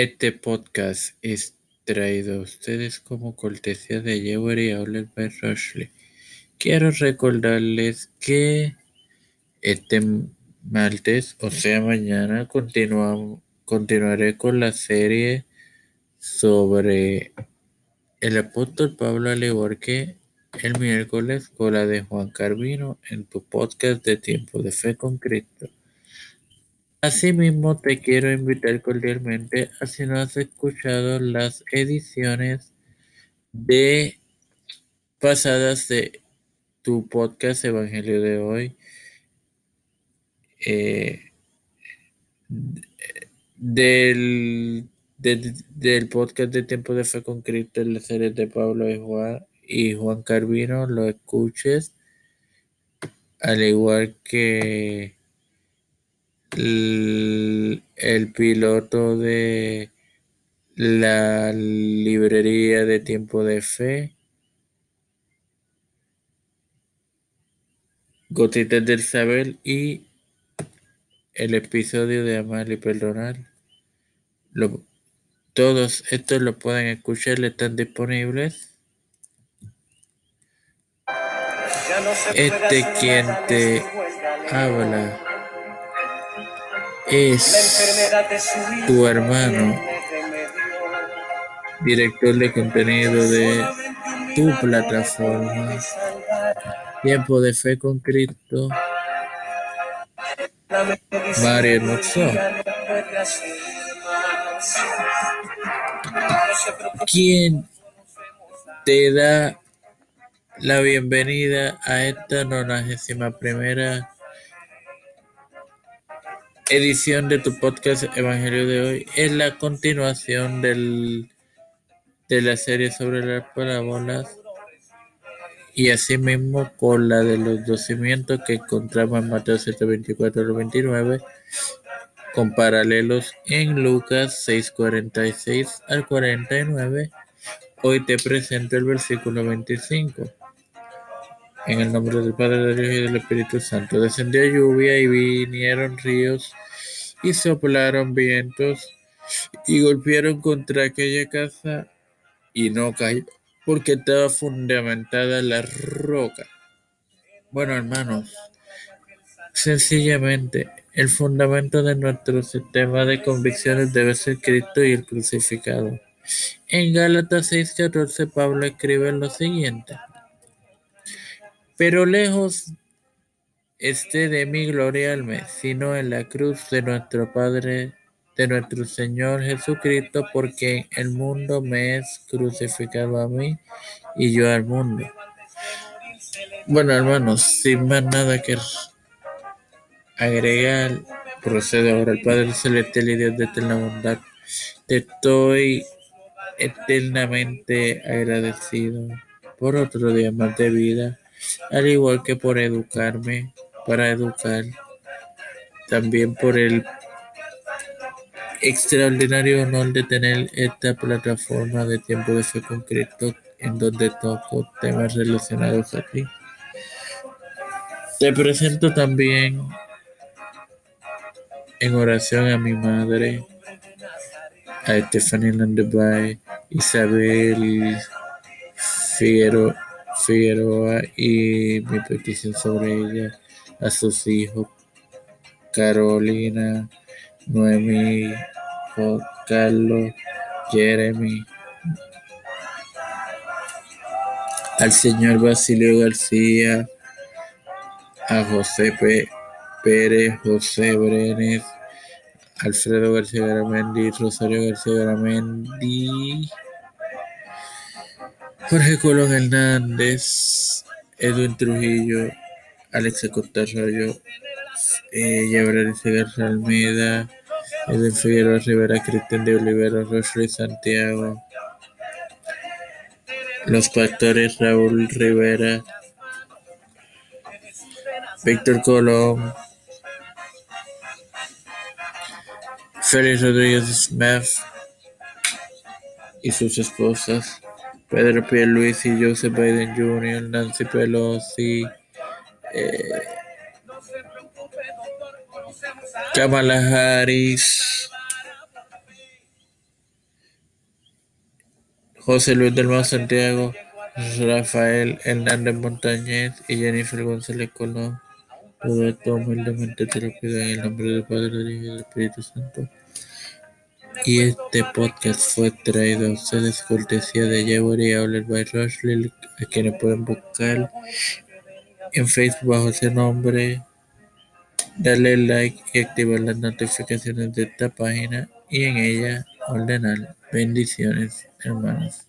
Este podcast es traído a ustedes como cortesía de Jewelry Outlet by Rushley. Quiero recordarles que este martes, o sea mañana, continuaré con la serie sobre el apóstol Pablo, al el miércoles con la de Juan Carvino en tu podcast de Tiempo de Fe con Cristo. Asimismo, te quiero invitar cordialmente a si no has escuchado las ediciones de pasadas de tu podcast Evangelio de hoy. Eh, del, del podcast de Tiempo de Fe con Cristo, en la serie de Pablo y y Juan Carvino, lo escuches, al igual que el, piloto de la librería de tiempo de fe. Gotitas del saber y el episodio de Amar y Perdonar. todos estos lo pueden escuchar, están disponibles. Este quien te habla es tu hermano, director de contenido de tu plataforma, Tiempo de Fe con Cristo, Mario Moxó. ¿Quién te da la bienvenida a esta 91 primera edición de tu podcast Evangelio de hoy es la continuación del, de la serie sobre las parábolas y asimismo con la de los dos cimientos que encontramos en Mateo 724 al 29 con paralelos en Lucas 6:46 al 49 hoy te presento el versículo 25 en el nombre del Padre, del Hijo y del Espíritu Santo. Descendió lluvia y vinieron ríos y soplaron vientos y golpearon contra aquella casa y no cayó porque estaba fundamentada en la roca. Bueno, hermanos, sencillamente el fundamento de nuestro sistema de convicciones debe ser Cristo y el crucificado. En Gálatas 6:14 Pablo escribe lo siguiente. Pero lejos esté de mí gloriarme, sino en la cruz de nuestro Padre, de nuestro Señor Jesucristo, porque el mundo me es crucificado a mí y yo al mundo. Bueno, hermanos, sin más nada que agregar, procedo ahora al Padre Celestial y Dios de eterna bondad. Te estoy eternamente agradecido por otro día más de vida al igual que por educarme, para educar, también por el extraordinario honor de tener esta plataforma de tiempo de fe concreto en donde toco temas relacionados a ti. Te presento también en oración a mi madre, a Stephanie Landebay, Isabel Figueroa Figueroa y mi petición sobre ella, a sus hijos, Carolina, Noemi, Carlos, Jeremy, al señor Basilio García, a José Pérez, José Brenes, Alfredo García Garamendi, Rosario García Garamendi, Jorge Colón Hernández, Edwin Trujillo, Alexa Costa Arroyo, eh, García Almeida, Edwin Figueroa Rivera, Cristian de Olivera, Roche Santiago, los pastores Raúl Rivera, Víctor Colón, Félix Rodríguez Smith y sus esposas. Pedro Pierluisi, Joseph Biden Jr., Nancy Pelosi, eh, Kamala Harris, José Luis del Mau Santiago, Rafael Hernández Montañez y Jennifer González Colón. Todo esto humildemente te lo pido en el nombre del Padre, del Hijo y del Espíritu Santo. Y este podcast fue traído a ustedes cortesía de Jewelry Outlet by Rushley, a quienes pueden buscar en Facebook bajo ese nombre. Darle like y activar las notificaciones de esta página y en ella ordenar. Bendiciones, hermanos.